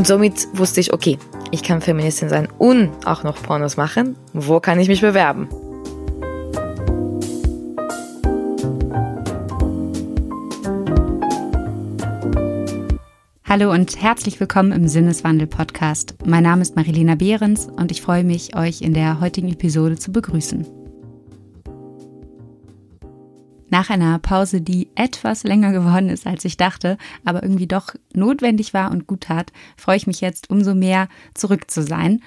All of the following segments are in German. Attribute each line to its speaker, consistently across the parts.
Speaker 1: Und somit wusste ich, okay, ich kann Feministin sein und auch noch Pornos machen. Wo kann ich mich bewerben?
Speaker 2: Hallo und herzlich willkommen im Sinneswandel-Podcast. Mein Name ist Marilena Behrens und ich freue mich, euch in der heutigen Episode zu begrüßen. Nach einer Pause, die etwas länger geworden ist, als ich dachte, aber irgendwie doch notwendig war und gut tat, freue ich mich jetzt umso mehr zurück zu sein.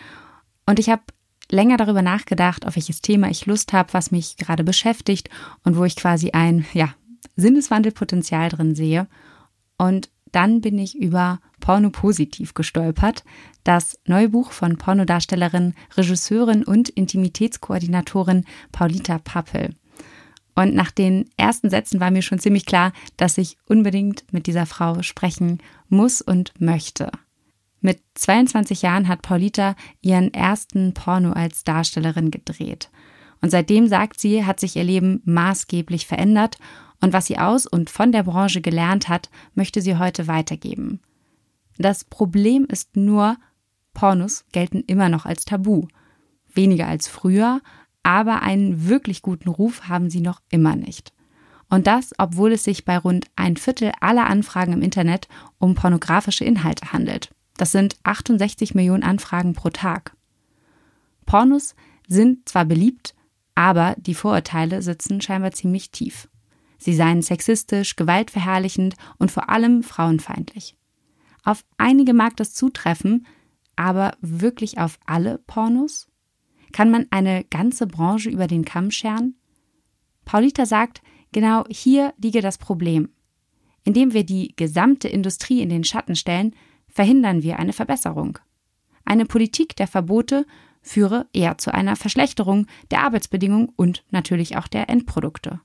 Speaker 2: Und ich habe länger darüber nachgedacht, auf welches Thema ich Lust habe, was mich gerade beschäftigt und wo ich quasi ein, ja, Sinneswandelpotenzial drin sehe. Und dann bin ich über Porno Positiv gestolpert, das neue Buch von Pornodarstellerin, Regisseurin und Intimitätskoordinatorin Paulita Pappel. Und nach den ersten Sätzen war mir schon ziemlich klar, dass ich unbedingt mit dieser Frau sprechen muss und möchte. Mit 22 Jahren hat Paulita ihren ersten Porno als Darstellerin gedreht. Und seitdem sagt sie, hat sich ihr Leben maßgeblich verändert und was sie aus und von der Branche gelernt hat, möchte sie heute weitergeben. Das Problem ist nur, Pornos gelten immer noch als Tabu. Weniger als früher, aber einen wirklich guten Ruf haben sie noch immer nicht. Und das, obwohl es sich bei rund ein Viertel aller Anfragen im Internet um pornografische Inhalte handelt. Das sind 68 Millionen Anfragen pro Tag. Pornos sind zwar beliebt, aber die Vorurteile sitzen scheinbar ziemlich tief. Sie seien sexistisch, gewaltverherrlichend und vor allem frauenfeindlich. Auf einige mag das zutreffen, aber wirklich auf alle Pornos? Kann man eine ganze Branche über den Kamm scheren? Paulita sagt, genau hier liege das Problem. Indem wir die gesamte Industrie in den Schatten stellen, verhindern wir eine Verbesserung. Eine Politik der Verbote führe eher zu einer Verschlechterung der Arbeitsbedingungen und natürlich auch der Endprodukte.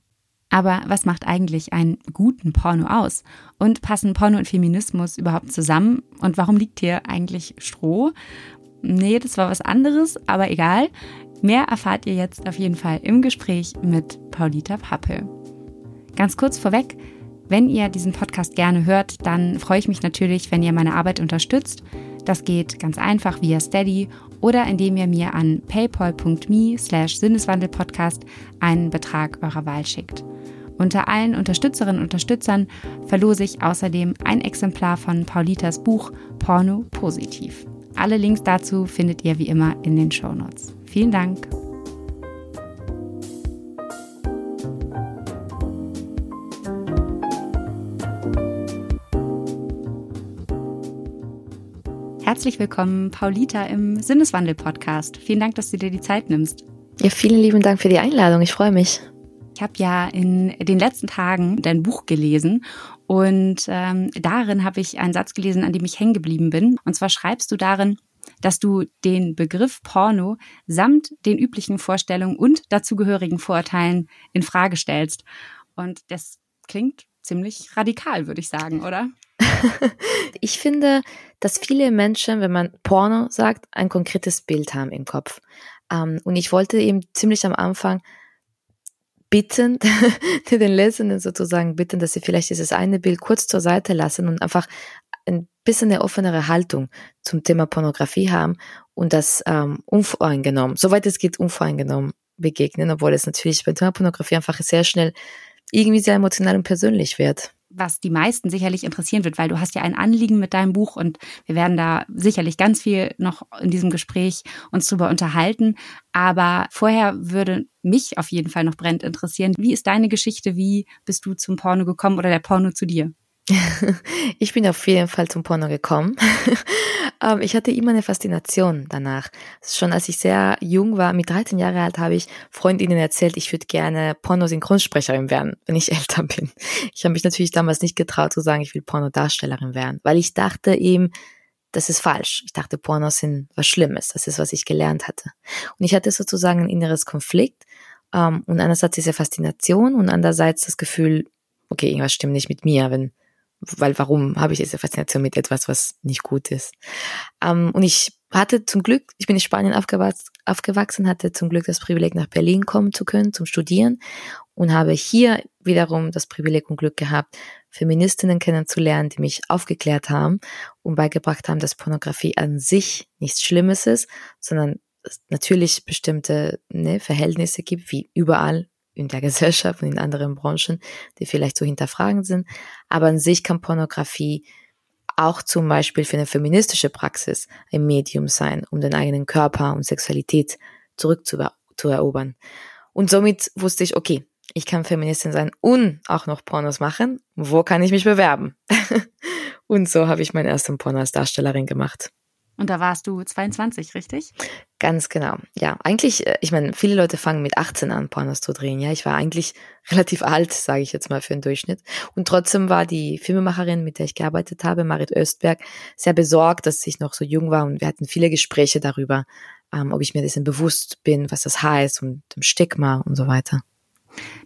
Speaker 2: Aber was macht eigentlich einen guten Porno aus? Und passen Porno und Feminismus überhaupt zusammen? Und warum liegt hier eigentlich Stroh? Nee, das war was anderes, aber egal. Mehr erfahrt ihr jetzt auf jeden Fall im Gespräch mit Paulita Pappel. Ganz kurz vorweg, wenn ihr diesen Podcast gerne hört, dann freue ich mich natürlich, wenn ihr meine Arbeit unterstützt. Das geht ganz einfach via Steady oder indem ihr mir an paypal.me slash Sinneswandelpodcast einen Betrag eurer Wahl schickt. Unter allen Unterstützerinnen und Unterstützern verlose ich außerdem ein Exemplar von Paulitas Buch Porno Positiv. Alle Links dazu findet ihr wie immer in den Show Notes. Vielen Dank. Herzlich willkommen, Paulita, im Sinneswandel-Podcast. Vielen Dank, dass du dir die Zeit nimmst.
Speaker 1: Ja, vielen lieben Dank für die Einladung. Ich freue mich.
Speaker 2: Ich habe ja in den letzten Tagen dein Buch gelesen und ähm, darin habe ich einen Satz gelesen, an dem ich hängen geblieben bin. Und zwar schreibst du darin, dass du den Begriff Porno samt den üblichen Vorstellungen und dazugehörigen Vorurteilen in Frage stellst. Und das klingt ziemlich radikal, würde ich sagen, oder?
Speaker 1: ich finde, dass viele Menschen, wenn man Porno sagt, ein konkretes Bild haben im Kopf. Ähm, und ich wollte eben ziemlich am Anfang bitten, den Lesenden sozusagen bitten, dass sie vielleicht dieses eine Bild kurz zur Seite lassen und einfach ein bisschen eine offenere Haltung zum Thema Pornografie haben und das ähm, unvoreingenommen, soweit es geht, unvoreingenommen begegnen, obwohl es natürlich beim Thema Pornografie einfach sehr schnell irgendwie sehr emotional und persönlich wird
Speaker 2: was die meisten sicherlich interessieren wird, weil du hast ja ein Anliegen mit deinem Buch und wir werden da sicherlich ganz viel noch in diesem Gespräch uns drüber unterhalten. Aber vorher würde mich auf jeden Fall noch brennend interessieren, wie ist deine Geschichte? Wie bist du zum Porno gekommen oder der Porno zu dir?
Speaker 1: Ich bin auf jeden Fall zum Porno gekommen. Ähm, ich hatte immer eine Faszination danach. Schon als ich sehr jung war, mit 13 Jahre alt, habe ich Freundinnen erzählt, ich würde gerne Pornosynchronsprecherin werden, wenn ich älter bin. Ich habe mich natürlich damals nicht getraut zu sagen, ich will Pornodarstellerin werden, weil ich dachte eben, das ist falsch. Ich dachte, Pornos sind was Schlimmes. Das ist, was ich gelernt hatte. Und ich hatte sozusagen ein inneres Konflikt. Um, und einerseits diese Faszination und andererseits das Gefühl, okay, irgendwas stimmt nicht mit mir, wenn weil warum habe ich diese Faszination mit etwas, was nicht gut ist? Ähm, und ich hatte zum Glück, ich bin in Spanien aufgewachsen, hatte zum Glück das Privileg, nach Berlin kommen zu können zum Studieren und habe hier wiederum das Privileg und Glück gehabt, Feministinnen kennenzulernen, die mich aufgeklärt haben und beigebracht haben, dass Pornografie an sich nichts Schlimmes ist, sondern es natürlich bestimmte ne, Verhältnisse gibt, wie überall in der Gesellschaft und in anderen Branchen, die vielleicht zu hinterfragen sind. Aber an sich kann Pornografie auch zum Beispiel für eine feministische Praxis ein Medium sein, um den eigenen Körper und Sexualität zurückzuerobern. Und somit wusste ich, okay, ich kann Feministin sein und auch noch Pornos machen. Wo kann ich mich bewerben? und so habe ich meinen ersten Porno als Darstellerin gemacht.
Speaker 2: Und da warst du 22, richtig?
Speaker 1: Ganz genau. Ja, eigentlich, äh, ich meine, viele Leute fangen mit 18 an, Pornos zu drehen. Ja, ich war eigentlich relativ alt, sage ich jetzt mal für den Durchschnitt. Und trotzdem war die Filmemacherin, mit der ich gearbeitet habe, Marit Östberg, sehr besorgt, dass ich noch so jung war. Und wir hatten viele Gespräche darüber, ähm, ob ich mir dessen bewusst bin, was das heißt und dem Stigma und so weiter.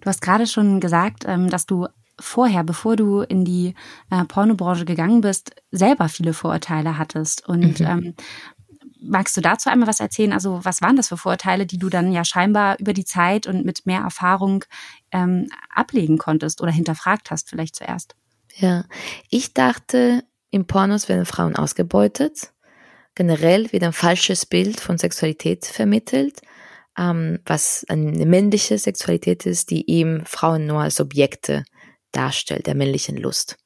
Speaker 2: Du hast gerade schon gesagt, ähm, dass du vorher, bevor du in die äh, Pornobranche gegangen bist, selber viele Vorurteile hattest. Und mhm. ähm, magst du dazu einmal was erzählen? Also was waren das für Vorurteile, die du dann ja scheinbar über die Zeit und mit mehr Erfahrung ähm, ablegen konntest oder hinterfragt hast vielleicht zuerst?
Speaker 1: Ja, ich dachte, im Pornos werden Frauen ausgebeutet. Generell wird ein falsches Bild von Sexualität vermittelt, ähm, was eine männliche Sexualität ist, die eben Frauen nur als Objekte darstellt, der männlichen Lust.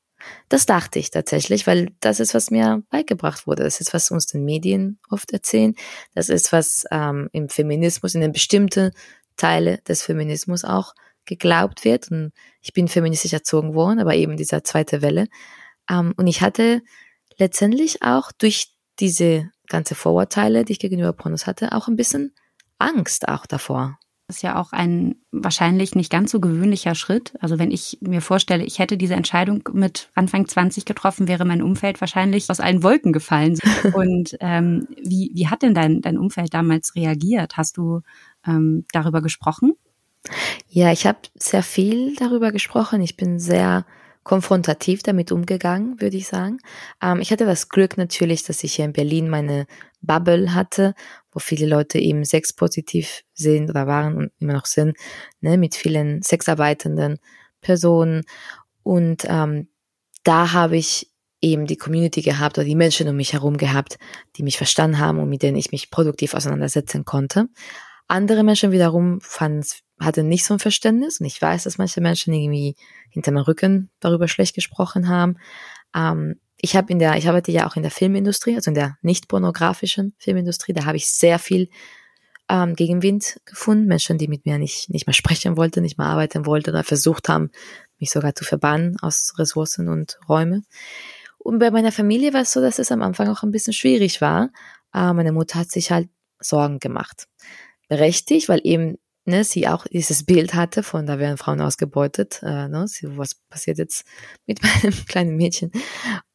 Speaker 1: Das dachte ich tatsächlich, weil das ist, was mir beigebracht wurde. Das ist, was uns den Medien oft erzählen. Das ist, was ähm, im Feminismus, in den bestimmten Teile des Feminismus auch geglaubt wird. Und ich bin feministisch erzogen worden, aber eben dieser zweite Welle. Ähm, und ich hatte letztendlich auch durch diese ganze Vorurteile, die ich gegenüber Pornos hatte, auch ein bisschen Angst auch davor.
Speaker 2: Das ist ja auch ein wahrscheinlich nicht ganz so gewöhnlicher Schritt. Also wenn ich mir vorstelle, ich hätte diese Entscheidung mit Anfang 20 getroffen, wäre mein Umfeld wahrscheinlich aus allen Wolken gefallen. Und ähm, wie, wie hat denn dein, dein Umfeld damals reagiert? Hast du ähm, darüber gesprochen?
Speaker 1: Ja, ich habe sehr viel darüber gesprochen. Ich bin sehr konfrontativ damit umgegangen, würde ich sagen. Ähm, ich hatte das Glück natürlich, dass ich hier in Berlin meine Bubble hatte, wo viele Leute eben sexpositiv sind oder waren und immer noch sind, ne, mit vielen sexarbeitenden Personen. Und ähm, da habe ich eben die Community gehabt oder die Menschen um mich herum gehabt, die mich verstanden haben und mit denen ich mich produktiv auseinandersetzen konnte. Andere Menschen wiederum fanden es hatte nicht so ein Verständnis und ich weiß, dass manche Menschen irgendwie hinter meinem Rücken darüber schlecht gesprochen haben. Ähm, ich habe in der, ich arbeite ja auch in der Filmindustrie, also in der nicht pornografischen Filmindustrie, da habe ich sehr viel ähm, Gegenwind gefunden, Menschen, die mit mir nicht, nicht mehr sprechen wollten, nicht mehr arbeiten wollten oder versucht haben, mich sogar zu verbannen aus Ressourcen und Räume. Und bei meiner Familie war es so, dass es am Anfang auch ein bisschen schwierig war. Äh, meine Mutter hat sich halt Sorgen gemacht. Berechtigt, weil eben ne, sie auch dieses Bild hatte von, da werden Frauen ausgebeutet, äh, ne, sie, was passiert jetzt mit meinem kleinen Mädchen.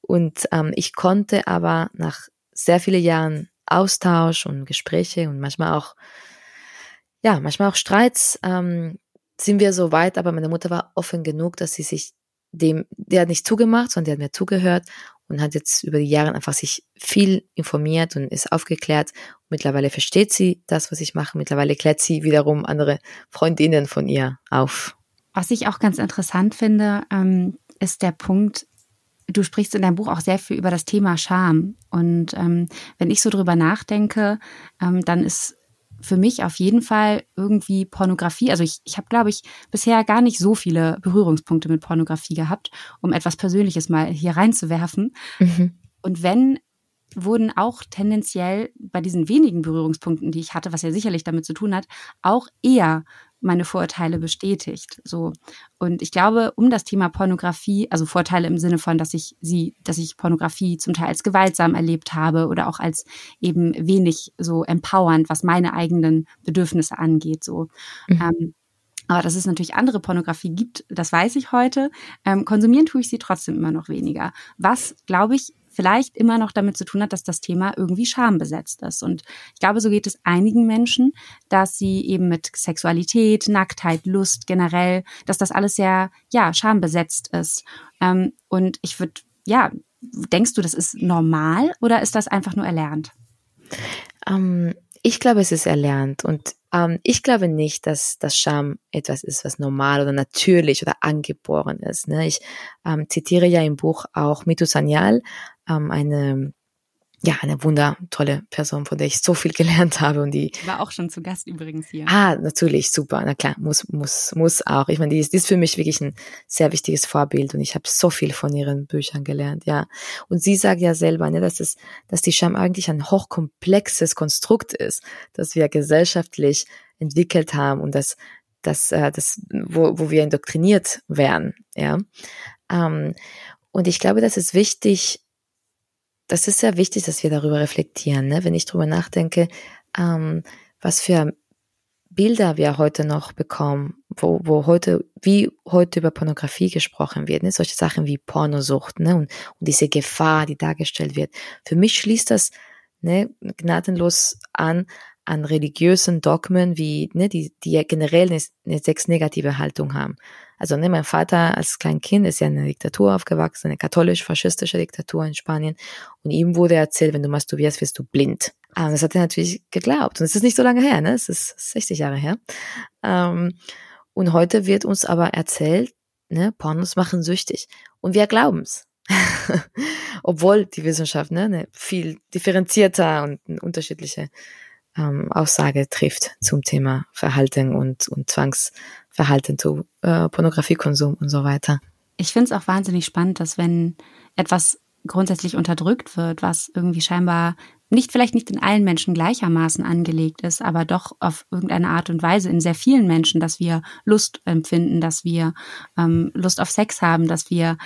Speaker 1: Und ähm, ich konnte aber nach sehr vielen Jahren Austausch und Gespräche und manchmal auch, ja, manchmal auch Streits, ähm, sind wir so weit, aber meine Mutter war offen genug, dass sie sich dem, der hat nicht zugemacht, sondern der hat mir zugehört und hat jetzt über die Jahre einfach sich viel informiert und ist aufgeklärt. Mittlerweile versteht sie das, was ich mache. Mittlerweile klärt sie wiederum andere Freundinnen von ihr auf.
Speaker 2: Was ich auch ganz interessant finde, ähm, ist der Punkt, du sprichst in deinem Buch auch sehr viel über das Thema Scham. Und ähm, wenn ich so drüber nachdenke, ähm, dann ist für mich auf jeden Fall irgendwie Pornografie. Also ich, ich habe, glaube ich, bisher gar nicht so viele Berührungspunkte mit Pornografie gehabt, um etwas Persönliches mal hier reinzuwerfen. Mhm. Und wenn wurden auch tendenziell bei diesen wenigen Berührungspunkten, die ich hatte, was ja sicherlich damit zu tun hat, auch eher meine Vorurteile bestätigt. So. Und ich glaube, um das Thema Pornografie, also Vorteile im Sinne von, dass ich sie, dass ich Pornografie zum Teil als gewaltsam erlebt habe oder auch als eben wenig so empowernd, was meine eigenen Bedürfnisse angeht. So. Mhm. Ähm, aber dass es natürlich andere Pornografie gibt, das weiß ich heute. Ähm, konsumieren tue ich sie trotzdem immer noch weniger. Was, glaube ich, vielleicht immer noch damit zu tun hat, dass das Thema irgendwie schambesetzt ist. Und ich glaube, so geht es einigen Menschen, dass sie eben mit Sexualität, Nacktheit, Lust generell, dass das alles sehr, ja, schambesetzt ist. Ähm, und ich würde, ja, denkst du, das ist normal oder ist das einfach nur erlernt?
Speaker 1: Ähm, Ich glaube, es ist erlernt und ähm, ich glaube nicht, dass das Scham etwas ist, was normal oder natürlich oder angeboren ist. Ne? Ich ähm, zitiere ja im Buch auch Mitu Sanyal, ähm, eine ja, eine wundertolle Person, von der ich so viel gelernt habe und die
Speaker 2: war auch schon zu Gast übrigens hier.
Speaker 1: Ah, natürlich, super. Na klar, muss muss muss auch. Ich meine, die ist, die ist für mich wirklich ein sehr wichtiges Vorbild und ich habe so viel von ihren Büchern gelernt, ja. Und sie sagt ja selber, ne, dass es dass die Scham eigentlich ein hochkomplexes Konstrukt ist, das wir gesellschaftlich entwickelt haben und das das äh, das wo wo wir indoktriniert werden, ja. Ähm, und ich glaube, das ist wichtig das ist sehr wichtig, dass wir darüber reflektieren. Ne? Wenn ich darüber nachdenke, ähm, was für Bilder wir heute noch bekommen, wo, wo heute, wie heute über Pornografie gesprochen wird, ne? solche Sachen wie Pornosucht ne? und, und diese Gefahr, die dargestellt wird. Für mich schließt das ne, gnadenlos an an religiösen Dogmen, wie ne, die, die generell eine, eine sexnegative Haltung haben. Also ne, mein Vater als Kleinkind ist ja in einer Diktatur aufgewachsen, eine katholisch-faschistische Diktatur in Spanien. Und ihm wurde erzählt, wenn du masturbierst, wirst du blind. Und das hat er natürlich geglaubt. Und es ist nicht so lange her, ne? Es ist 60 Jahre her. Ähm, und heute wird uns aber erzählt, ne, Pornos machen süchtig. Und wir glauben's. Obwohl die Wissenschaft ne, eine viel differenzierter und unterschiedliche ähm, Aussage trifft zum Thema Verhalten und, und Zwangsverhalten zu äh, Pornografiekonsum und so weiter.
Speaker 2: Ich finde es auch wahnsinnig spannend, dass wenn etwas grundsätzlich unterdrückt wird, was irgendwie scheinbar nicht vielleicht nicht in allen Menschen gleichermaßen angelegt ist, aber doch auf irgendeine Art und Weise in sehr vielen Menschen, dass wir Lust empfinden, dass wir ähm, Lust auf Sex haben, dass wir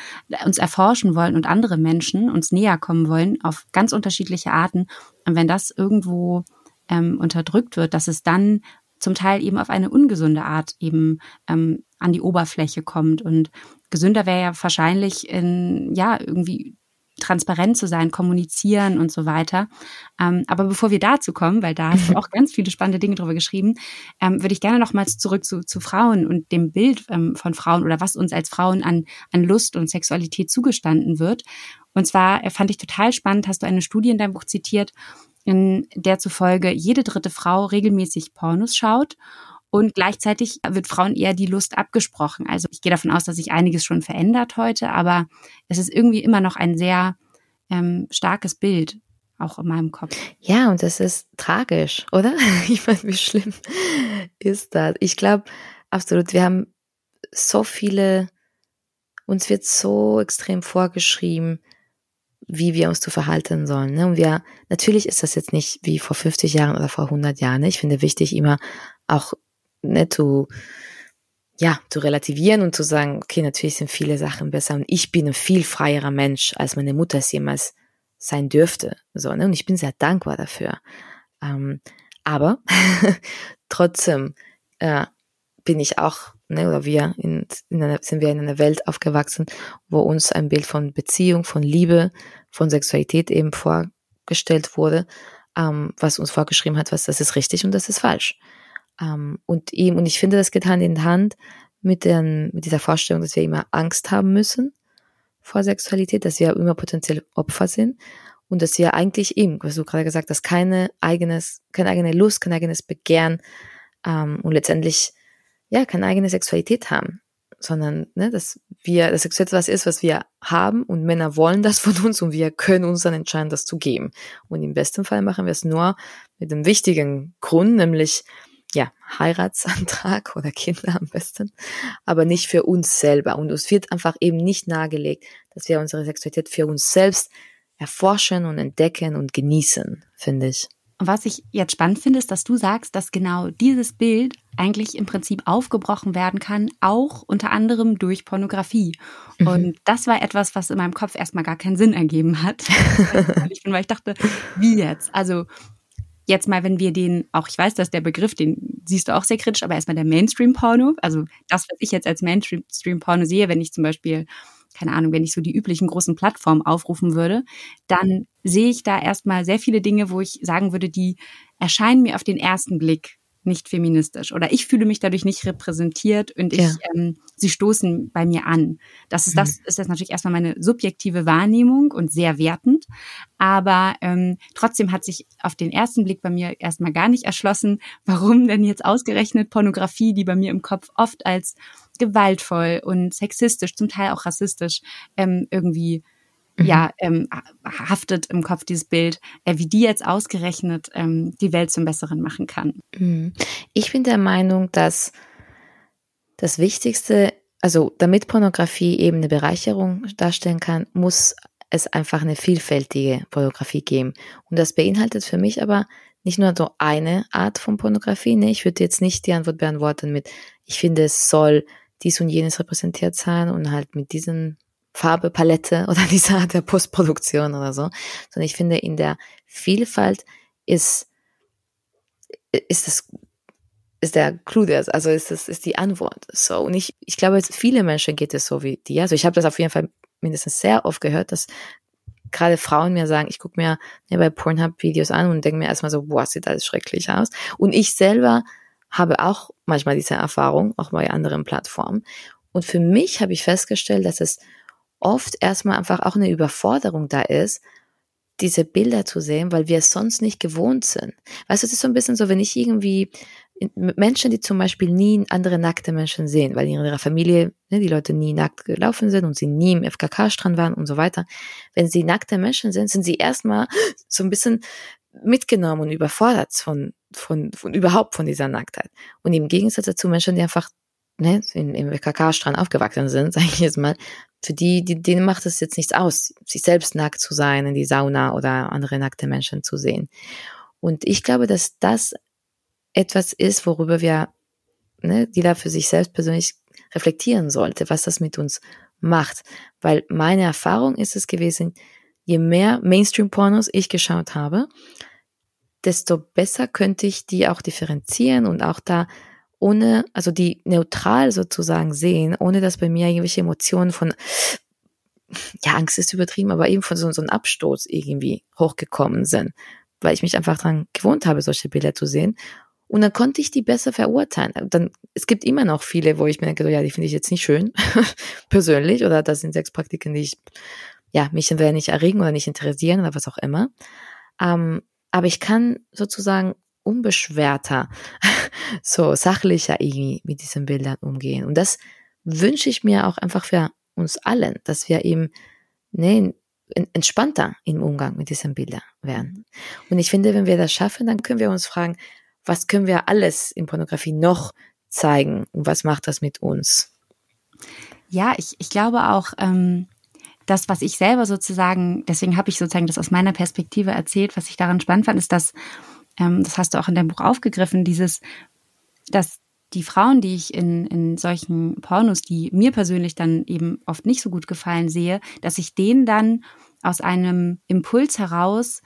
Speaker 2: uns erforschen wollen und andere Menschen uns näher kommen wollen auf ganz unterschiedliche Arten. Und wenn das irgendwo ähm, unterdrückt wird, dass es dann zum Teil eben auf eine ungesunde Art eben ähm, an die Oberfläche kommt. Und gesünder wäre ja wahrscheinlich in, ja, irgendwie transparent zu sein, kommunizieren und so weiter. Ähm, aber bevor wir dazu kommen, weil da hast du auch ganz viele spannende Dinge drüber geschrieben, ähm, würde ich gerne nochmals zurück zu, zu Frauen und dem Bild ähm, von Frauen oder was uns als Frauen an, an Lust und Sexualität zugestanden wird. Und zwar äh, fand ich total spannend, hast du eine Studie in deinem Buch zitiert, in der zufolge jede dritte Frau regelmäßig Pornos schaut und gleichzeitig wird Frauen eher die Lust abgesprochen. Also ich gehe davon aus, dass sich einiges schon verändert heute, aber es ist irgendwie immer noch ein sehr ähm, starkes Bild, auch in meinem Kopf.
Speaker 1: Ja, und das ist tragisch, oder? Ich meine, wie schlimm ist das? Ich glaube, absolut, wir haben so viele, uns wird so extrem vorgeschrieben, wie wir uns zu verhalten sollen. Ne? Und wir, natürlich ist das jetzt nicht wie vor 50 Jahren oder vor 100 Jahren. Ne? Ich finde wichtig, immer auch ne, zu, ja, zu relativieren und zu sagen, okay, natürlich sind viele Sachen besser und ich bin ein viel freierer Mensch, als meine Mutter es jemals sein dürfte. So, ne? Und ich bin sehr dankbar dafür. Ähm, aber trotzdem äh, bin ich auch ne, oder wir in, in einer, sind wir in einer Welt aufgewachsen, wo uns ein Bild von Beziehung, von Liebe, von Sexualität eben vorgestellt wurde, ähm, was uns vorgeschrieben hat, was das ist richtig und das ist falsch. Ähm, und ihm, und ich finde, das geht Hand in Hand mit, den, mit dieser Vorstellung, dass wir immer Angst haben müssen vor Sexualität, dass wir immer potenziell Opfer sind und dass wir eigentlich eben, was du gerade gesagt hast, keine eigenes, keine eigene Lust, kein eigenes Begehren ähm, und letztendlich ja, keine eigene Sexualität haben, sondern ne, dass wir, dass Sexualität was ist, was wir haben und Männer wollen das von uns und wir können uns dann entscheiden, das zu geben. Und im besten Fall machen wir es nur mit dem wichtigen Grund, nämlich ja, Heiratsantrag oder Kinder am besten, aber nicht für uns selber. Und es wird einfach eben nicht nahegelegt, dass wir unsere Sexualität für uns selbst erforschen und entdecken und genießen, finde ich.
Speaker 2: Und was ich jetzt spannend finde, ist, dass du sagst, dass genau dieses Bild eigentlich im Prinzip aufgebrochen werden kann, auch unter anderem durch Pornografie. Mhm. Und das war etwas, was in meinem Kopf erstmal gar keinen Sinn ergeben hat. weil ich dachte, wie jetzt? Also jetzt mal, wenn wir den, auch ich weiß, dass der Begriff, den siehst du auch sehr kritisch, aber erstmal der Mainstream-Porno, also das, was ich jetzt als Mainstream-Porno sehe, wenn ich zum Beispiel keine Ahnung, wenn ich so die üblichen großen Plattformen aufrufen würde, dann sehe ich da erstmal sehr viele Dinge, wo ich sagen würde, die erscheinen mir auf den ersten Blick nicht feministisch oder ich fühle mich dadurch nicht repräsentiert und ich, ja. ähm, sie stoßen bei mir an. Das ist, mhm. das ist jetzt natürlich erstmal meine subjektive Wahrnehmung und sehr wertend. Aber ähm, trotzdem hat sich auf den ersten Blick bei mir erstmal gar nicht erschlossen, warum denn jetzt ausgerechnet Pornografie, die bei mir im Kopf oft als gewaltvoll und sexistisch, zum Teil auch rassistisch ähm, irgendwie mhm. Ja, ähm, haftet im Kopf dieses Bild, äh, wie die jetzt ausgerechnet ähm, die Welt zum Besseren machen kann.
Speaker 1: Mhm. Ich bin der Meinung, dass das Wichtigste, also damit Pornografie eben eine Bereicherung darstellen kann, muss es einfach eine vielfältige Pornografie geben. Und das beinhaltet für mich aber nicht nur so eine Art von Pornografie. Ne? Ich würde jetzt nicht die Antwort beantworten mit, ich finde, es soll dies und jenes repräsentiert sein und halt mit diesen Farbepalette oder dieser Art der Postproduktion oder so, sondern ich finde, in der Vielfalt ist, ist das ist der Clou, der, also ist das ist die Antwort. So und ich ich glaube, viele Menschen geht es so wie dir. Also ich habe das auf jeden Fall mindestens sehr oft gehört, dass gerade Frauen mir sagen, ich gucke mir ja, bei Pornhub Videos an und denke mir erstmal so, boah, sieht alles schrecklich aus. Und ich selber habe auch manchmal diese Erfahrung, auch bei anderen Plattformen. Und für mich habe ich festgestellt, dass es oft erstmal einfach auch eine Überforderung da ist, diese Bilder zu sehen, weil wir es sonst nicht gewohnt sind. Weißt du, es ist so ein bisschen so, wenn ich irgendwie Menschen, die zum Beispiel nie andere nackte Menschen sehen, weil in ihrer Familie ne, die Leute nie nackt gelaufen sind und sie nie im FKK-Strand waren und so weiter. Wenn sie nackte Menschen sind, sind sie erstmal so ein bisschen mitgenommen und überfordert von, von, von überhaupt von dieser Nacktheit. Und im Gegensatz dazu Menschen, die einfach ne, im FKK-Strand aufgewachsen sind, sage ich jetzt mal, für die, die, denen macht es jetzt nichts aus, sich selbst nackt zu sein, in die Sauna oder andere nackte Menschen zu sehen. Und ich glaube, dass das etwas ist, worüber wir, ne, die da für sich selbst persönlich reflektieren sollte, was das mit uns macht. Weil meine Erfahrung ist es gewesen, je mehr Mainstream-Pornos ich geschaut habe, desto besser könnte ich die auch differenzieren und auch da ohne, also die neutral sozusagen sehen, ohne dass bei mir irgendwelche Emotionen von, ja, Angst ist übertrieben, aber eben von so, so einem Abstoß irgendwie hochgekommen sind, weil ich mich einfach daran gewohnt habe, solche Bilder zu sehen. Und dann konnte ich die besser verurteilen. Dann, es gibt immer noch viele, wo ich mir denke, so, ja, die finde ich jetzt nicht schön, persönlich, oder das sind Sexpraktiken, die ich, ja, mich entweder nicht erregen oder nicht interessieren oder was auch immer. Ähm, aber ich kann sozusagen unbeschwerter, so sachlicher irgendwie mit diesen Bildern umgehen. Und das wünsche ich mir auch einfach für uns allen, dass wir eben ne, entspannter im Umgang mit diesen Bildern werden. Und ich finde, wenn wir das schaffen, dann können wir uns fragen, was können wir alles in Pornografie noch zeigen und was macht das mit uns?
Speaker 2: Ja, ich, ich glaube auch, ähm, das, was ich selber sozusagen, deswegen habe ich sozusagen das aus meiner Perspektive erzählt, was ich daran spannend fand, ist, dass ähm, das hast du auch in deinem Buch aufgegriffen, dieses, dass die Frauen, die ich in, in solchen Pornos, die mir persönlich dann eben oft nicht so gut gefallen sehe, dass ich denen dann aus einem Impuls heraus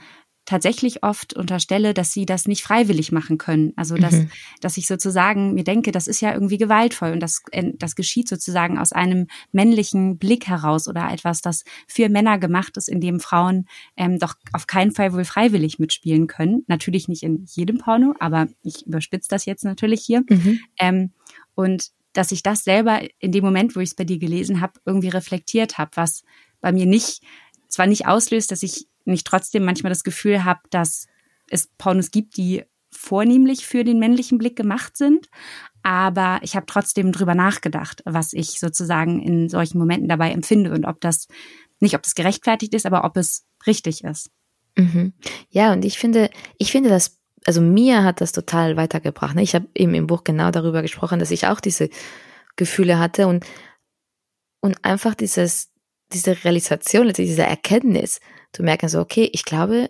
Speaker 2: tatsächlich oft unterstelle, dass sie das nicht freiwillig machen können. Also dass, mhm. dass ich sozusagen mir denke, das ist ja irgendwie gewaltvoll und das, äh, das geschieht sozusagen aus einem männlichen Blick heraus oder etwas, das für Männer gemacht ist, in dem Frauen ähm, doch auf keinen Fall wohl freiwillig mitspielen können. Natürlich nicht in jedem Porno, aber ich überspitze das jetzt natürlich hier. Mhm. Ähm, und dass ich das selber in dem Moment, wo ich es bei dir gelesen habe, irgendwie reflektiert habe, was bei mir nicht zwar nicht auslöst, dass ich nicht trotzdem manchmal das Gefühl habe, dass es Pornos gibt, die vornehmlich für den männlichen Blick gemacht sind. Aber ich habe trotzdem drüber nachgedacht, was ich sozusagen in solchen Momenten dabei empfinde und ob das, nicht ob das gerechtfertigt ist, aber ob es richtig ist.
Speaker 1: Mhm. Ja, und ich finde, ich finde das, also mir hat das total weitergebracht. Ne? Ich habe eben im Buch genau darüber gesprochen, dass ich auch diese Gefühle hatte und, und einfach dieses, diese Realisation, diese Erkenntnis, zu merken, so, okay, ich glaube,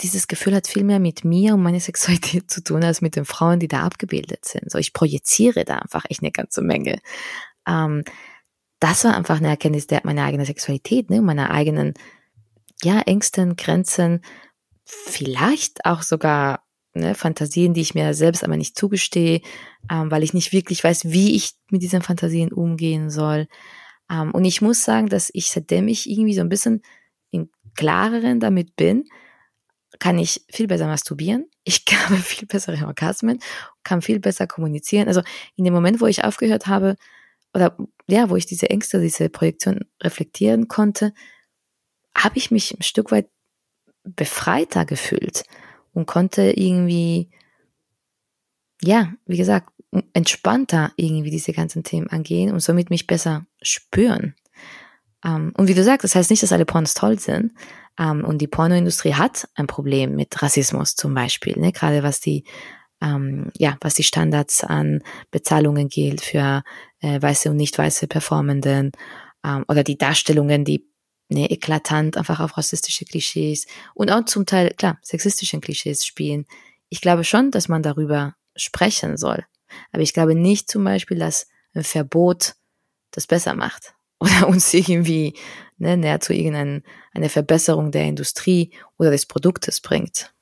Speaker 1: dieses Gefühl hat viel mehr mit mir und meiner Sexualität zu tun, als mit den Frauen, die da abgebildet sind. So, ich projiziere da einfach echt eine ganze Menge. Ähm, das war einfach eine Erkenntnis der meiner eigenen Sexualität, ne, meiner eigenen, ja, Ängsten, Grenzen, vielleicht auch sogar ne, Fantasien, die ich mir selbst aber nicht zugestehe, ähm, weil ich nicht wirklich weiß, wie ich mit diesen Fantasien umgehen soll. Ähm, und ich muss sagen, dass ich seitdem ich irgendwie so ein bisschen Klareren damit bin, kann ich viel besser masturbieren. ich habe viel bessere Orgasmen, kann viel besser kommunizieren. Also in dem Moment, wo ich aufgehört habe, oder ja, wo ich diese Ängste, diese Projektion reflektieren konnte, habe ich mich ein Stück weit befreiter gefühlt und konnte irgendwie, ja, wie gesagt, entspannter irgendwie diese ganzen Themen angehen und somit mich besser spüren. Ähm, und wie du sagst, das heißt nicht, dass alle Pornos toll sind. Ähm, und die Pornoindustrie hat ein Problem mit Rassismus zum Beispiel, ne? gerade was die ähm, ja, was die Standards an Bezahlungen gilt für äh, weiße und nicht weiße Performenden ähm, oder die Darstellungen, die ne, eklatant einfach auf rassistische Klischees und auch zum Teil, klar, sexistischen Klischees spielen. Ich glaube schon, dass man darüber sprechen soll. Aber ich glaube nicht zum Beispiel, dass ein Verbot das besser macht oder uns irgendwie ne, näher zu irgendeiner Verbesserung der Industrie oder des Produktes bringt.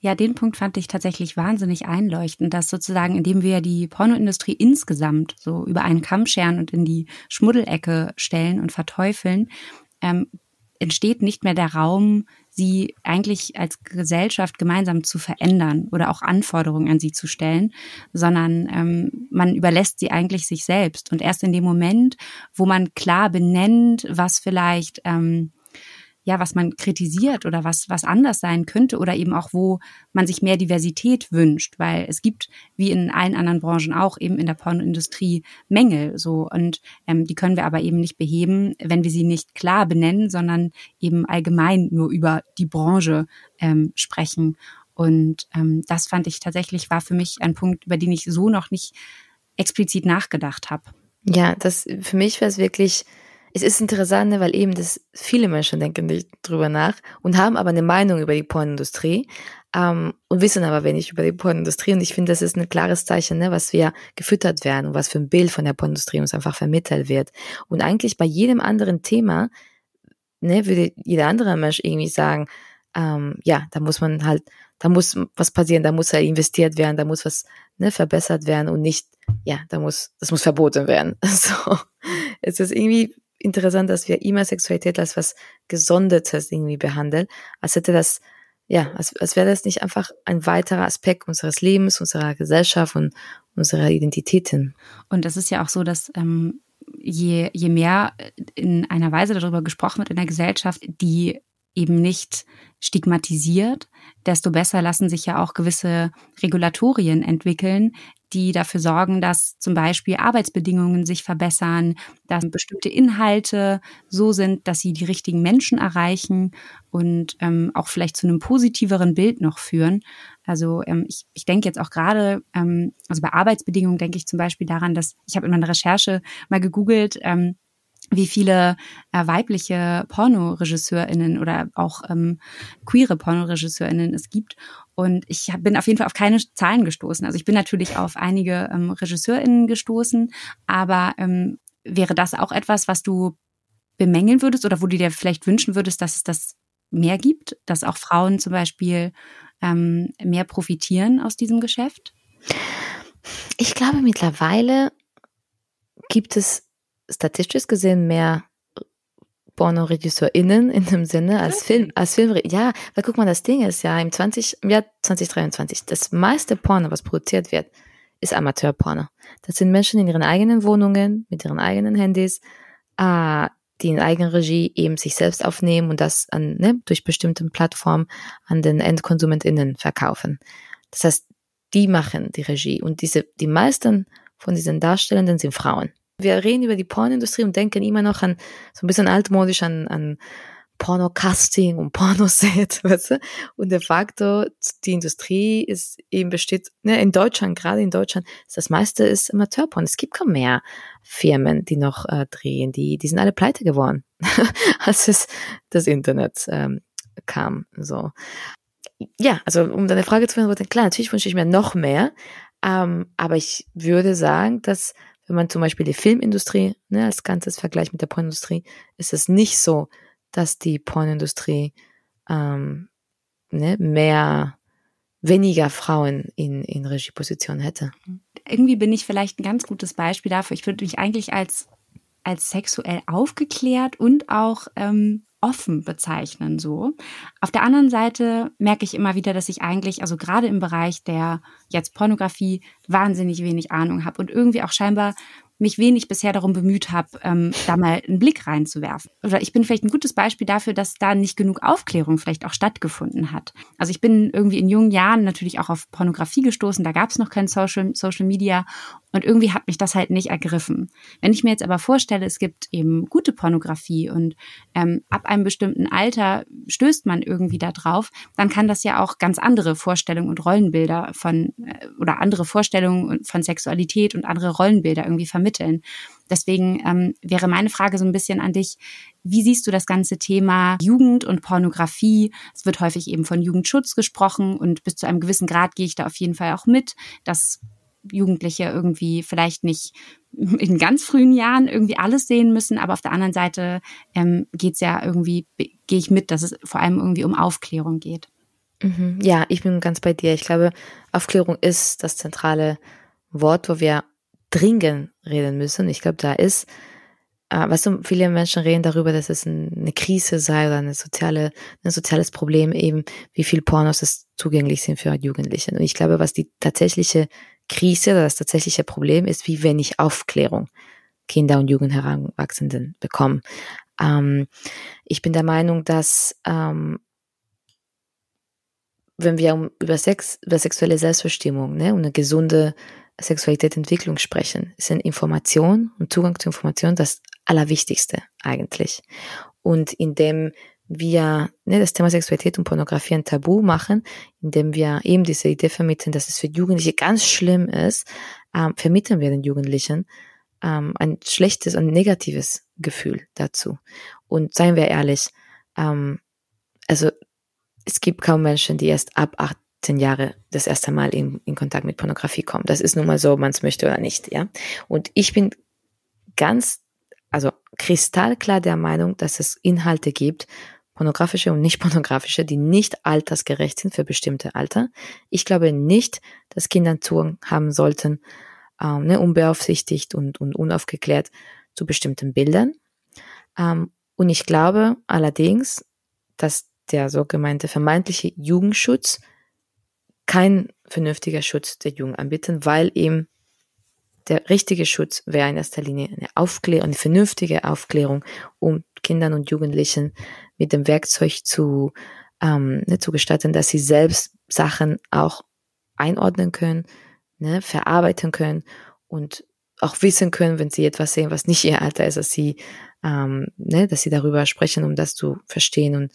Speaker 2: Ja, den Punkt fand ich tatsächlich wahnsinnig einleuchtend, dass sozusagen, indem wir die Pornoindustrie insgesamt so über einen Kamm scheren und in die Schmuddelecke stellen und verteufeln, ähm, entsteht nicht mehr der Raum, sie eigentlich als Gesellschaft gemeinsam zu verändern oder auch Anforderungen an sie zu stellen, sondern ähm, man überlässt sie eigentlich sich selbst. Und erst in dem Moment, wo man klar benennt, was vielleicht ähm, ja, was man kritisiert oder was, was anders sein könnte oder eben auch, wo man sich mehr Diversität wünscht, weil es gibt, wie in allen anderen Branchen auch, eben in der Pornoindustrie Mängel, so. Und ähm, die können wir aber eben nicht beheben, wenn wir sie nicht klar benennen, sondern eben allgemein nur über die Branche ähm, sprechen. Und ähm, das fand ich tatsächlich war für mich ein Punkt, über den ich so noch nicht explizit nachgedacht habe.
Speaker 1: Ja, das für mich wäre es wirklich es ist interessant, weil eben das viele Menschen denken nicht drüber nach und haben aber eine Meinung über die Pornindustrie ähm, und wissen aber wenig über die Pornindustrie. Und ich finde, das ist ein klares Zeichen, ne, was wir gefüttert werden und was für ein Bild von der Pornindustrie uns einfach vermittelt wird. Und eigentlich bei jedem anderen Thema ne, würde jeder andere Mensch irgendwie sagen, ähm, ja, da muss man halt, da muss was passieren, da muss halt investiert werden, da muss was ne, verbessert werden und nicht, ja, da muss, das muss verboten werden. So, es ist irgendwie interessant, dass wir immer Sexualität als was Gesondertes irgendwie behandeln, als hätte das, ja, als, als wäre das nicht einfach ein weiterer Aspekt unseres Lebens, unserer Gesellschaft und unserer Identitäten.
Speaker 2: Und das ist ja auch so, dass ähm, je, je mehr in einer Weise darüber gesprochen wird in der Gesellschaft, die eben nicht stigmatisiert, desto besser lassen sich ja auch gewisse Regulatorien entwickeln, die dafür sorgen, dass zum Beispiel Arbeitsbedingungen sich verbessern, dass bestimmte Inhalte so sind, dass sie die richtigen Menschen erreichen und ähm, auch vielleicht zu einem positiveren Bild noch führen. Also ähm, ich, ich denke jetzt auch gerade, ähm, also bei Arbeitsbedingungen denke ich zum Beispiel daran, dass ich habe in meiner Recherche mal gegoogelt, ähm, wie viele äh, weibliche Pornoregisseurinnen oder auch ähm, queere Pornoregisseurinnen es gibt. Und ich bin auf jeden Fall auf keine Zahlen gestoßen. Also ich bin natürlich auf einige ähm, Regisseurinnen gestoßen, aber ähm, wäre das auch etwas, was du bemängeln würdest oder wo du dir vielleicht wünschen würdest, dass es das mehr gibt, dass auch Frauen zum Beispiel ähm, mehr profitieren aus diesem Geschäft?
Speaker 1: Ich glaube, mittlerweile gibt es statistisch gesehen mehr PornoregisseurInnen in dem Sinne als Film, als Film, ja, weil guck mal, das Ding ist ja im 20, im Jahr 2023, das meiste Porno, was produziert wird, ist Amateurporno. Das sind Menschen in ihren eigenen Wohnungen, mit ihren eigenen Handys, äh, die in Eigenregie eben sich selbst aufnehmen und das an, ne, durch bestimmte Plattformen an den EndkonsumentInnen verkaufen. Das heißt, die machen die Regie und diese, die meisten von diesen Darstellenden sind Frauen. Wir reden über die Pornindustrie und denken immer noch an so ein bisschen altmodisch an, an Pornocasting und Pornoset, weißt du? Und de facto, die Industrie ist eben besteht, ne, in Deutschland, gerade in Deutschland, das meiste ist Amateurporn. Es gibt kaum mehr Firmen, die noch äh, drehen, die, die sind alle pleite geworden, als es das Internet ähm, kam, so. Ja, also um deine Frage zu beantworten, klar, natürlich wünsche ich mir noch mehr, ähm, aber ich würde sagen, dass wenn man zum Beispiel die Filmindustrie ne, als Ganzes vergleicht mit der Pornindustrie, ist es nicht so, dass die Pornindustrie ähm, ne, mehr, weniger Frauen in, in Regiepositionen hätte.
Speaker 2: Irgendwie bin ich vielleicht ein ganz gutes Beispiel dafür. Ich würde mich eigentlich als, als sexuell aufgeklärt und auch ähm, offen bezeichnen so. Auf der anderen Seite merke ich immer wieder, dass ich eigentlich, also gerade im Bereich der jetzt Pornografie, wahnsinnig wenig Ahnung habe und irgendwie auch scheinbar mich wenig bisher darum bemüht habe, ähm, da mal einen Blick reinzuwerfen. Oder ich bin vielleicht ein gutes Beispiel dafür, dass da nicht genug Aufklärung vielleicht auch stattgefunden hat. Also ich bin irgendwie in jungen Jahren natürlich auch auf Pornografie gestoßen, da gab es noch kein Social, Social Media und irgendwie hat mich das halt nicht ergriffen. Wenn ich mir jetzt aber vorstelle, es gibt eben gute Pornografie und ähm, ab einem bestimmten Alter stößt man irgendwie da drauf, dann kann das ja auch ganz andere Vorstellungen und Rollenbilder von äh, oder andere Vorstellungen von Sexualität und andere Rollenbilder irgendwie vermitteln. Deswegen ähm, wäre meine Frage so ein bisschen an dich, wie siehst du das ganze Thema Jugend und Pornografie? Es wird häufig eben von Jugendschutz gesprochen und bis zu einem gewissen Grad gehe ich da auf jeden Fall auch mit, dass Jugendliche irgendwie vielleicht nicht in ganz frühen Jahren irgendwie alles sehen müssen, aber auf der anderen Seite ähm, geht es ja irgendwie, gehe ich mit, dass es vor allem irgendwie um Aufklärung geht.
Speaker 1: Mhm. Ja, ich bin ganz bei dir. Ich glaube, Aufklärung ist das zentrale Wort, wo wir dringend reden müssen. Ich glaube, da ist, äh, weißt du, viele Menschen reden darüber, dass es eine Krise sei oder eine soziale, ein soziales Problem eben, wie viel Pornos es zugänglich sind für Jugendliche. Und ich glaube, was die tatsächliche Krise oder das tatsächliche Problem ist, wie wenig Aufklärung Kinder und Jugendheranwachsenden bekommen. Ähm, ich bin der Meinung, dass ähm, wenn wir um, über Sex, über sexuelle Selbstbestimmung ne, und eine gesunde Sexualitätsentwicklung sprechen, sind Information und Zugang zu Information das Allerwichtigste eigentlich. Und indem wir ne, das Thema Sexualität und Pornografie ein Tabu machen, indem wir eben diese Idee vermitteln, dass es für Jugendliche ganz schlimm ist, ähm, vermitteln wir den Jugendlichen ähm, ein schlechtes, ein negatives Gefühl dazu. Und seien wir ehrlich, ähm, also es gibt kaum Menschen, die erst ab 18 Jahre das erste Mal in, in Kontakt mit Pornografie kommen. Das ist nun mal so, man es möchte oder nicht, ja. Und ich bin ganz, also kristallklar der Meinung, dass es Inhalte gibt, pornografische und nicht pornografische, die nicht altersgerecht sind für bestimmte Alter. Ich glaube nicht, dass Kinder Zugang haben sollten, ähm, ne, unbeaufsichtigt und, und unaufgeklärt zu bestimmten Bildern. Ähm, und ich glaube allerdings, dass der sogenannte vermeintliche Jugendschutz kein vernünftiger Schutz der Jugend anbieten, weil eben der richtige Schutz wäre in erster Linie eine Aufklärung, eine vernünftige Aufklärung, um Kindern und Jugendlichen mit dem Werkzeug zu, ähm, ne, zu gestalten, dass sie selbst Sachen auch einordnen können, ne, verarbeiten können und auch wissen können, wenn sie etwas sehen, was nicht ihr Alter ist, dass sie, ähm, ne, dass sie darüber sprechen, um das zu verstehen und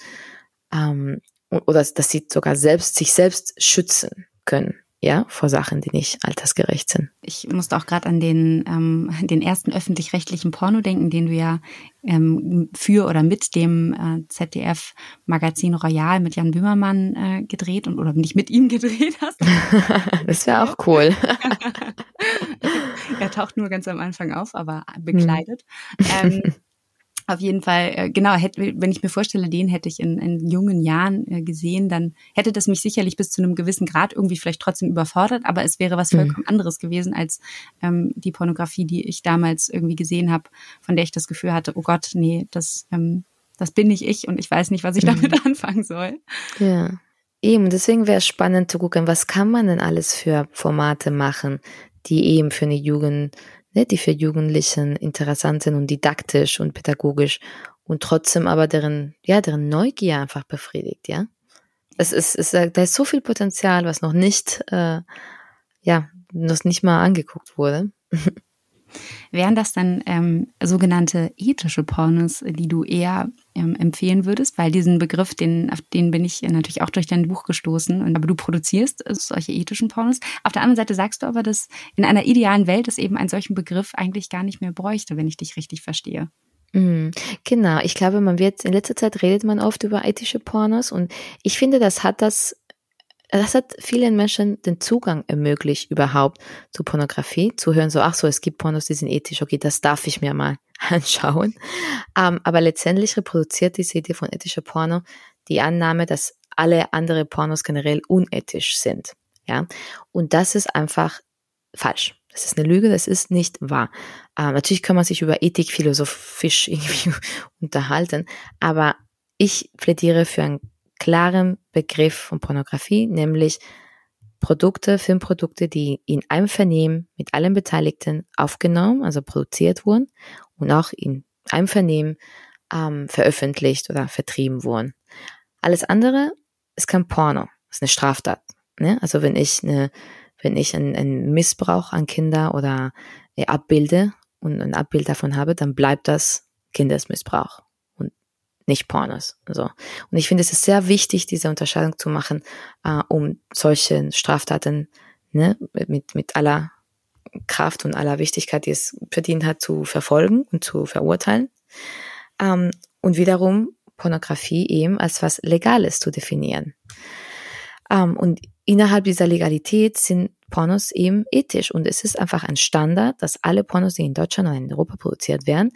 Speaker 1: ähm, oder dass sie sogar selbst sich selbst schützen können ja, vor Sachen, die nicht altersgerecht sind.
Speaker 2: Ich musste auch gerade an den, ähm, den ersten öffentlich-rechtlichen Porno denken, den du ja ähm, für oder mit dem äh, ZDF-Magazin Royal mit Jan Böhmermann äh, gedreht und oder nicht mit ihm gedreht hast.
Speaker 1: das wäre auch cool.
Speaker 2: er taucht nur ganz am Anfang auf, aber bekleidet. Mhm. Ähm, auf jeden Fall, äh, genau, hätte, wenn ich mir vorstelle, den hätte ich in, in jungen Jahren äh, gesehen, dann hätte das mich sicherlich bis zu einem gewissen Grad irgendwie vielleicht trotzdem überfordert, aber es wäre was mhm. vollkommen mhm. anderes gewesen als ähm, die Pornografie, die ich damals irgendwie gesehen habe, von der ich das Gefühl hatte, oh Gott, nee, das, ähm, das bin nicht ich und ich weiß nicht, was ich mhm. damit anfangen soll.
Speaker 1: Ja. Eben, deswegen wäre es spannend zu gucken, was kann man denn alles für Formate machen, die eben für eine Jugend die für Jugendlichen interessant sind und didaktisch und pädagogisch und trotzdem aber deren, ja, deren Neugier einfach befriedigt, ja. Es ist, es, da ist so viel Potenzial, was noch nicht, äh, ja, noch nicht mal angeguckt wurde.
Speaker 2: Wären das dann ähm, sogenannte ethische Pornos, die du eher ähm, empfehlen würdest? Weil diesen Begriff, den, auf den bin ich natürlich auch durch dein Buch gestoßen. Und, aber du produzierst solche ethischen Pornos. Auf der anderen Seite sagst du aber, dass in einer idealen Welt es eben einen solchen Begriff eigentlich gar nicht mehr bräuchte, wenn ich dich richtig verstehe.
Speaker 1: Mhm. Genau, ich glaube, man wird in letzter Zeit redet man oft über ethische Pornos und ich finde, das hat das das hat vielen Menschen den Zugang ermöglicht, überhaupt zu Pornografie, zu hören, so, ach so, es gibt Pornos, die sind ethisch, okay, das darf ich mir mal anschauen. Ähm, aber letztendlich reproduziert diese Idee von ethischer Porno die Annahme, dass alle andere Pornos generell unethisch sind. Ja, und das ist einfach falsch. Das ist eine Lüge, das ist nicht wahr. Ähm, natürlich kann man sich über Ethik philosophisch irgendwie unterhalten, aber ich plädiere für einen klaren Begriff von Pornografie, nämlich Produkte, Filmprodukte, die in einem Vernehmen mit allen Beteiligten aufgenommen, also produziert wurden und auch in einem Vernehmen ähm, veröffentlicht oder vertrieben wurden. Alles andere ist kein Porno, ist eine Straftat. Ne? Also wenn ich eine, wenn ich einen, einen Missbrauch an Kinder oder äh, abbilde und ein Abbild davon habe, dann bleibt das Kindesmissbrauch nicht Pornos. So. Und ich finde, es ist sehr wichtig, diese Unterscheidung zu machen, äh, um solche Straftaten ne, mit, mit aller Kraft und aller Wichtigkeit, die es verdient hat, zu verfolgen und zu verurteilen. Ähm, und wiederum Pornografie eben als was Legales zu definieren. Ähm, und innerhalb dieser Legalität sind Pornos eben ethisch und es ist einfach ein Standard, dass alle Pornos, die in Deutschland oder in Europa produziert werden,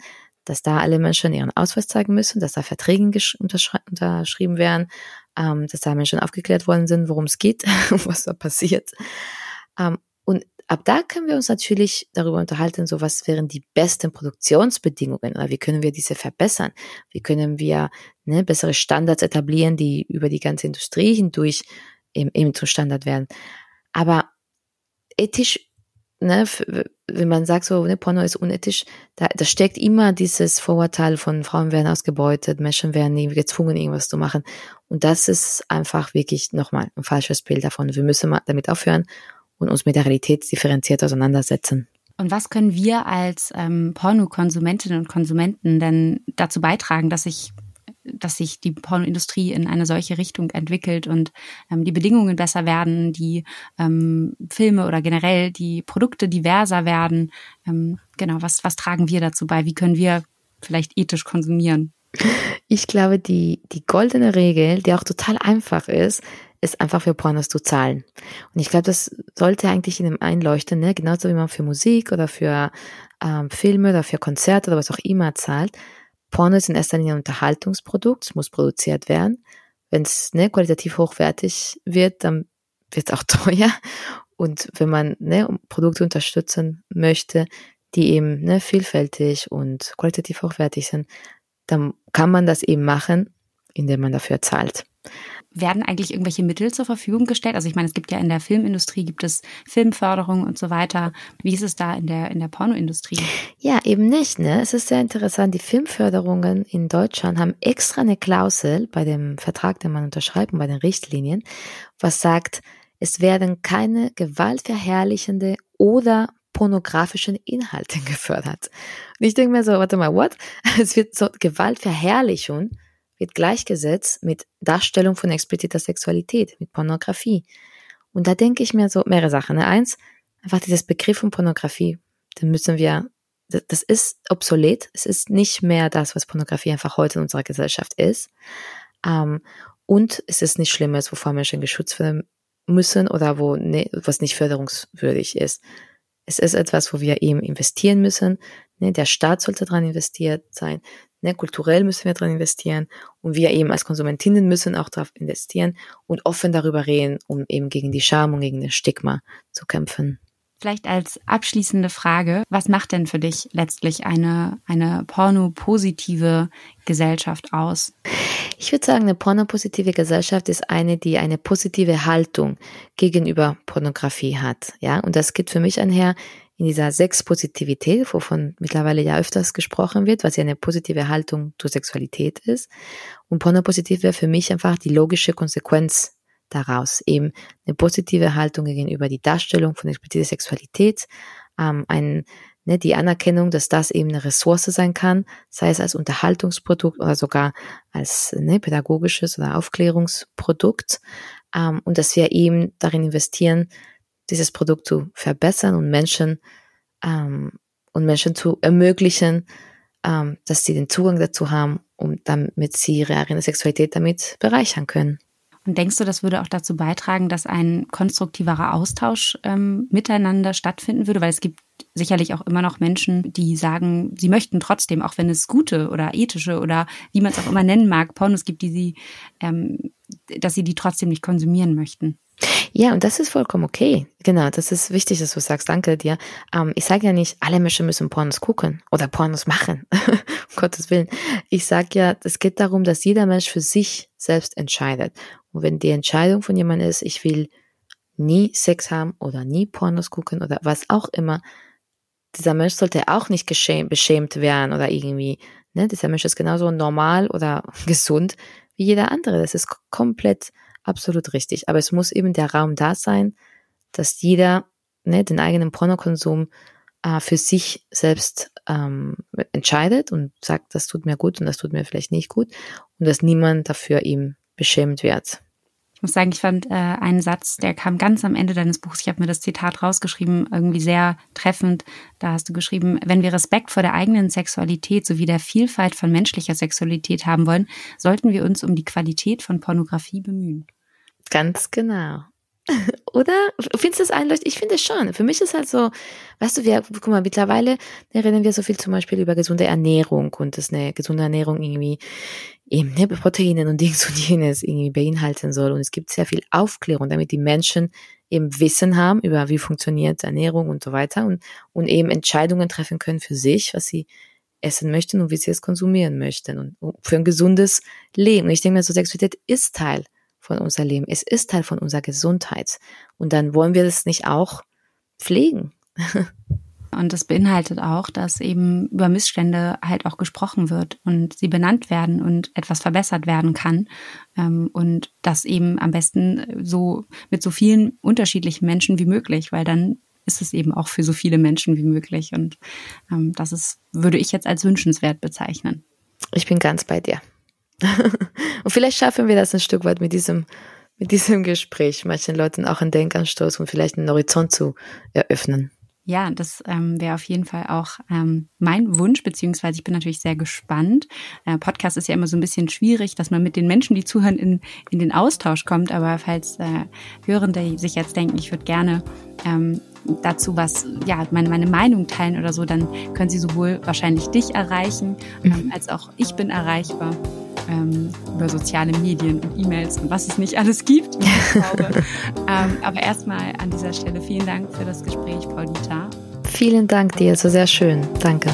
Speaker 1: dass da alle Menschen ihren Ausweis zeigen müssen, dass da Verträge unterschrieben werden, ähm, dass da Menschen aufgeklärt worden sind, worum es geht, was da passiert. Ähm, und ab da können wir uns natürlich darüber unterhalten, so was wären die besten Produktionsbedingungen oder wie können wir diese verbessern? Wie können wir ne, bessere Standards etablieren, die über die ganze Industrie hindurch eben, eben zum Standard werden? Aber ethisch ne, wenn man sagt so, ne, Porno ist unethisch, da, da steckt immer dieses Vorurteil von Frauen werden ausgebeutet, Menschen werden gezwungen, irgendwas zu machen. Und das ist einfach wirklich nochmal ein falsches Bild davon. Wir müssen mal damit aufhören und uns mit der Realität differenziert auseinandersetzen.
Speaker 2: Und was können wir als ähm, Pornokonsumentinnen und Konsumenten denn dazu beitragen, dass sich dass sich die Pornoindustrie in eine solche Richtung entwickelt und ähm, die Bedingungen besser werden, die ähm, Filme oder generell die Produkte diverser werden. Ähm, genau, was, was tragen wir dazu bei? Wie können wir vielleicht ethisch konsumieren?
Speaker 1: Ich glaube, die, die goldene Regel, die auch total einfach ist, ist einfach für Pornos zu zahlen. Und ich glaube, das sollte eigentlich in dem einleuchten, ne? genauso wie man für Musik oder für ähm, Filme oder für Konzerte oder was auch immer zahlt. Porno ist in erster Linie ein Unterhaltungsprodukt, es muss produziert werden. Wenn es ne, qualitativ hochwertig wird, dann wird es auch teuer. Und wenn man ne, Produkte unterstützen möchte, die eben ne, vielfältig und qualitativ hochwertig sind, dann kann man das eben machen, indem man dafür zahlt
Speaker 2: werden eigentlich irgendwelche Mittel zur Verfügung gestellt? Also ich meine, es gibt ja in der Filmindustrie gibt es Filmförderung und so weiter. Wie ist es da in der in der Pornoindustrie?
Speaker 1: Ja, eben nicht. Ne, es ist sehr interessant. Die Filmförderungen in Deutschland haben extra eine Klausel bei dem Vertrag, den man unterschreibt, und bei den Richtlinien, was sagt, es werden keine gewaltverherrlichende oder pornografischen Inhalte gefördert. Und ich denke mir so, warte mal, what? Es wird so Gewaltverherrlichung wird gleichgesetzt mit Darstellung von expliziter Sexualität, mit Pornografie. Und da denke ich mir so mehrere Sachen. Ne? Eins, einfach dieses Begriff von Pornografie, den müssen wir, das ist obsolet. Es ist nicht mehr das, was Pornografie einfach heute in unserer Gesellschaft ist. Ähm, und es ist nicht Schlimmes, wovor Menschen geschützt werden müssen oder wo, ne, was nicht förderungswürdig ist. Es ist etwas, wo wir eben investieren müssen. Ne? Der Staat sollte daran investiert sein. Ne, kulturell müssen wir dran investieren und wir eben als Konsumentinnen müssen auch darauf investieren und offen darüber reden, um eben gegen die Scham und gegen das Stigma zu kämpfen.
Speaker 2: Vielleicht als abschließende Frage, was macht denn für dich letztlich eine, eine pornopositive Gesellschaft aus?
Speaker 1: Ich würde sagen, eine pornopositive Gesellschaft ist eine, die eine positive Haltung gegenüber Pornografie hat. Ja, und das geht für mich einher in dieser Sexpositivität, wovon mittlerweile ja öfters gesprochen wird, was ja eine positive Haltung zur Sexualität ist. Und pornopositiv wäre für mich einfach die logische Konsequenz daraus, eben eine positive Haltung gegenüber die Darstellung von expliziter Sexualität, ähm, ein, ne, die Anerkennung, dass das eben eine Ressource sein kann, sei es als Unterhaltungsprodukt oder sogar als ne, pädagogisches oder Aufklärungsprodukt, ähm, und dass wir eben darin investieren, dieses Produkt zu verbessern und Menschen ähm, und Menschen zu ermöglichen, ähm, dass sie den Zugang dazu haben, um damit sie ihre eigene Sexualität damit bereichern können.
Speaker 2: Und denkst du, das würde auch dazu beitragen, dass ein konstruktiverer Austausch ähm, miteinander stattfinden würde? Weil es gibt sicherlich auch immer noch Menschen, die sagen, sie möchten trotzdem, auch wenn es gute oder ethische oder wie man es auch immer nennen mag, Pornos gibt, die sie, ähm, dass sie die trotzdem nicht konsumieren möchten.
Speaker 1: Ja, und das ist vollkommen okay. Genau, das ist wichtig, dass du sagst, danke dir. Ähm, ich sage ja nicht, alle Menschen müssen Pornos gucken oder Pornos machen, um Gottes Willen. Ich sage ja, es geht darum, dass jeder Mensch für sich selbst entscheidet. Und wenn die Entscheidung von jemandem ist, ich will nie Sex haben oder nie Pornos gucken oder was auch immer, dieser Mensch sollte auch nicht geschämt, beschämt werden oder irgendwie, ne, dieser Mensch ist genauso normal oder gesund wie jeder andere. Das ist komplett absolut richtig. Aber es muss eben der Raum da sein, dass jeder ne, den eigenen Pornokonsum äh, für sich selbst ähm, entscheidet und sagt, das tut mir gut und das tut mir vielleicht nicht gut und dass niemand dafür ihm beschämt wird.
Speaker 2: Ich muss sagen, ich fand äh, einen Satz, der kam ganz am Ende deines Buchs. Ich habe mir das Zitat rausgeschrieben, irgendwie sehr treffend. Da hast du geschrieben, wenn wir Respekt vor der eigenen Sexualität sowie der Vielfalt von menschlicher Sexualität haben wollen, sollten wir uns um die Qualität von Pornografie bemühen.
Speaker 1: Ganz genau. Oder? Findest du das einleuchtend? Ich finde es schon. Für mich ist halt so, weißt du, wir, guck mal, mittlerweile reden wir so viel zum Beispiel über gesunde Ernährung und dass eine gesunde Ernährung irgendwie eben ne, Proteinen und Dings und jenes irgendwie beinhalten soll. Und es gibt sehr viel Aufklärung, damit die Menschen eben Wissen haben über wie funktioniert Ernährung und so weiter und, und eben Entscheidungen treffen können für sich, was sie essen möchten und wie sie es konsumieren möchten und, für ein gesundes Leben. Und ich denke mir, so Sexualität ist Teil von unser Leben. Es ist Teil von unserer Gesundheit. Und dann wollen wir das nicht auch pflegen.
Speaker 2: Und das beinhaltet auch, dass eben über Missstände halt auch gesprochen wird und sie benannt werden und etwas verbessert werden kann. Ähm, und das eben am besten so mit so vielen unterschiedlichen Menschen wie möglich, weil dann ist es eben auch für so viele Menschen wie möglich. Und ähm, das ist, würde ich jetzt als wünschenswert bezeichnen.
Speaker 1: Ich bin ganz bei dir. und vielleicht schaffen wir das ein Stück weit mit diesem, mit diesem Gespräch, manchen Leuten auch einen Denkanstoß und vielleicht einen Horizont zu eröffnen.
Speaker 2: Ja, das ähm, wäre auf jeden Fall auch ähm, mein Wunsch, beziehungsweise ich bin natürlich sehr gespannt. Äh, Podcast ist ja immer so ein bisschen schwierig, dass man mit den Menschen, die zuhören, in, in den Austausch kommt. Aber falls äh, Hörende sich jetzt denken, ich würde gerne ähm, dazu was, ja, meine, meine Meinung teilen oder so, dann können sie sowohl wahrscheinlich dich erreichen, ähm, mhm. als auch ich bin erreichbar ähm, über soziale Medien und E-Mails und was es nicht alles gibt. ähm, aber erstmal an dieser Stelle vielen Dank für das Gespräch, Paulita.
Speaker 1: Vielen Dank dir, so sehr schön. Danke.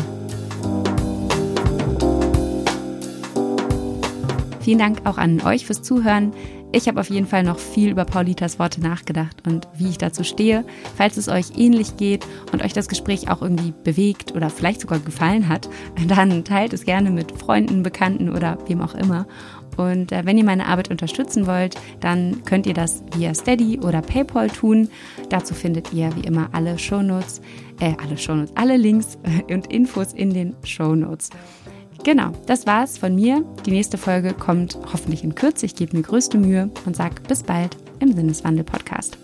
Speaker 2: Vielen Dank auch an euch fürs Zuhören. Ich habe auf jeden Fall noch viel über Paulitas Worte nachgedacht und wie ich dazu stehe. Falls es euch ähnlich geht und euch das Gespräch auch irgendwie bewegt oder vielleicht sogar gefallen hat, dann teilt es gerne mit Freunden, Bekannten oder wem auch immer. Und äh, wenn ihr meine Arbeit unterstützen wollt, dann könnt ihr das via Steady oder PayPal tun. Dazu findet ihr wie immer alle Shownotes, äh, alle Shownotes, alle Links und Infos in den Shownotes. Genau, das war's von mir. Die nächste Folge kommt hoffentlich in Kürze. Ich gebe mir größte Mühe und sage bis bald im Sinneswandel-Podcast.